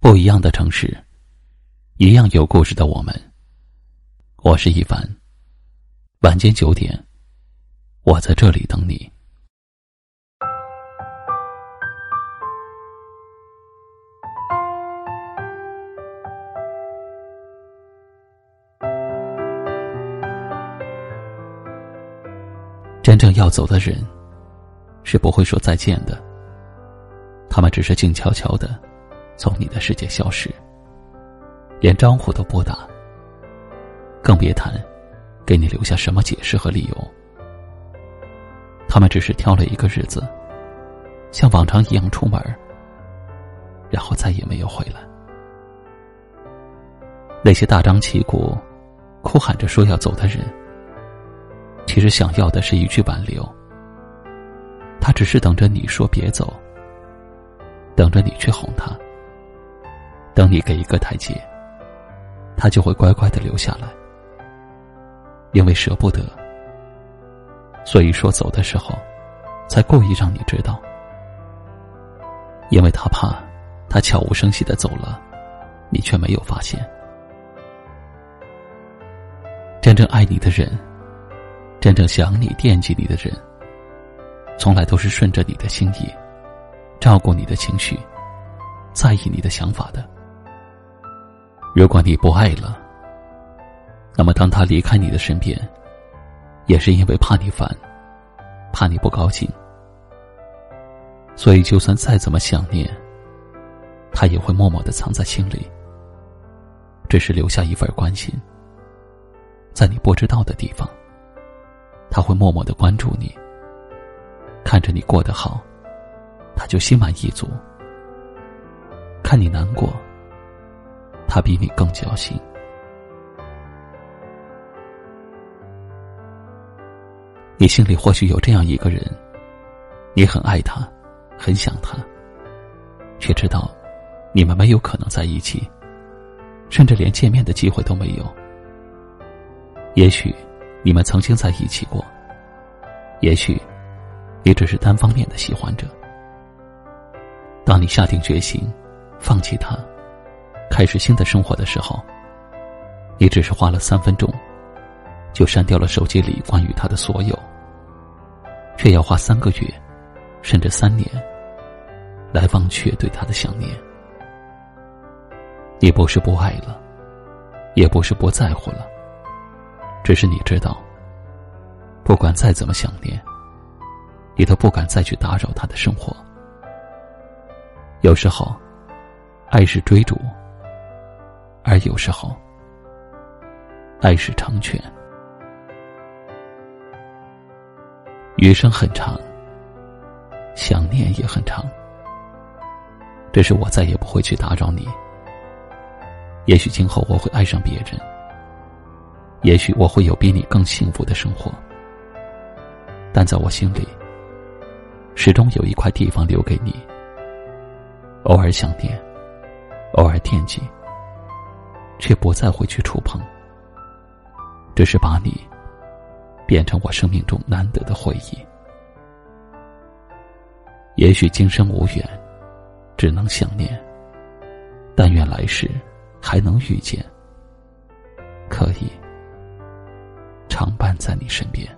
不一样的城市，一样有故事的我们。我是一凡。晚间九点，我在这里等你。真正要走的人，是不会说再见的。他们只是静悄悄的。从你的世界消失，连招呼都不打，更别谈给你留下什么解释和理由。他们只是挑了一个日子，像往常一样出门，然后再也没有回来。那些大张旗鼓、哭喊着说要走的人，其实想要的是一句挽留。他只是等着你说别走，等着你去哄他。等你给一个台阶，他就会乖乖的留下来，因为舍不得，所以说走的时候，才故意让你知道，因为他怕他悄无声息的走了，你却没有发现。真正爱你的人，真正想你、惦记你的人，从来都是顺着你的心意，照顾你的情绪，在意你的想法的。如果你不爱了，那么当他离开你的身边，也是因为怕你烦，怕你不高兴，所以就算再怎么想念，他也会默默的藏在心里，只是留下一份关心。在你不知道的地方，他会默默的关注你，看着你过得好，他就心满意足；看你难过。他比你更矫情。你心里或许有这样一个人，你很爱他，很想他，却知道你们没有可能在一起，甚至连见面的机会都没有。也许你们曾经在一起过，也许你只是单方面的喜欢着。当你下定决心放弃他。开始新的生活的时候，你只是花了三分钟，就删掉了手机里关于他的所有，却要花三个月，甚至三年，来忘却对他的想念。你不是不爱了，也不是不在乎了，只是你知道，不管再怎么想念，你都不敢再去打扰他的生活。有时候，爱是追逐。而有时候，爱是成全。余生很长，想念也很长。这是我再也不会去打扰你。也许今后我会爱上别人，也许我会有比你更幸福的生活。但在我心里，始终有一块地方留给你。偶尔想念，偶尔惦记。却不再会去触碰，只是把你变成我生命中难得的回忆。也许今生无缘，只能想念。但愿来世还能遇见，可以常伴在你身边。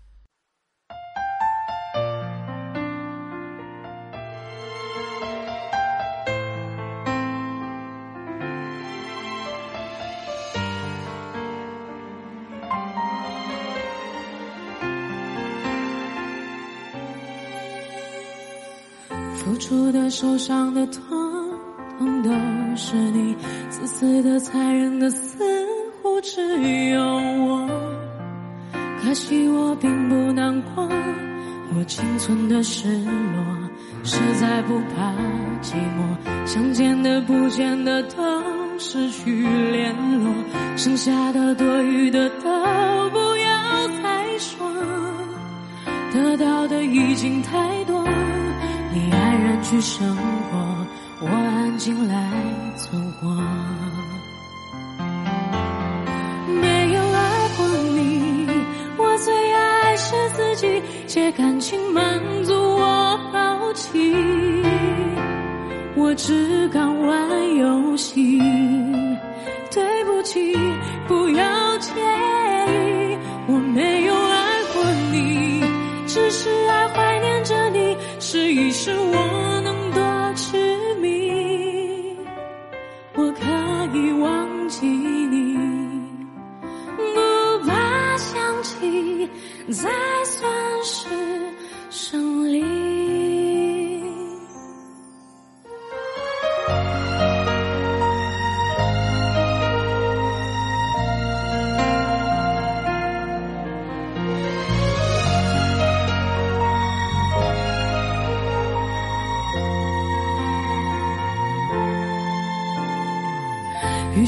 出的、受伤的、痛，痛都是你；自私的、残忍的，似乎只有我。可惜我并不难过，我仅存的失落，实在不怕寂寞，想见的不见的都失去联络，剩下的多余的都不要再说，得到的已经太多，然去生活，我安静来存活。没有爱过你，我最爱是自己，借感情满足我好奇。我只敢玩游戏，对不起，可以忘记你，不怕想起，才算是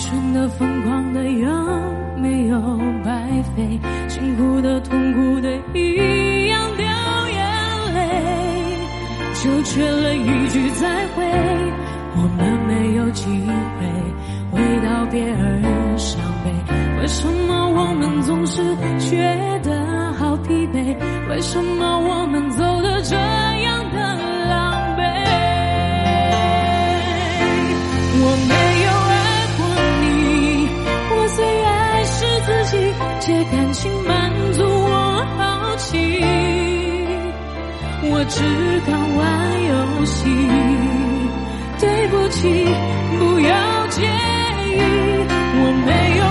愚蠢的、疯狂的，有没有白费？辛苦的、痛苦的，一样掉眼泪，就缺了一句再会。我们没有机会为道别而伤悲，为什么我们总是觉得好疲惫？为什么我们走借感情满足我好奇。我只敢玩游戏，对不起，不要介意。我没有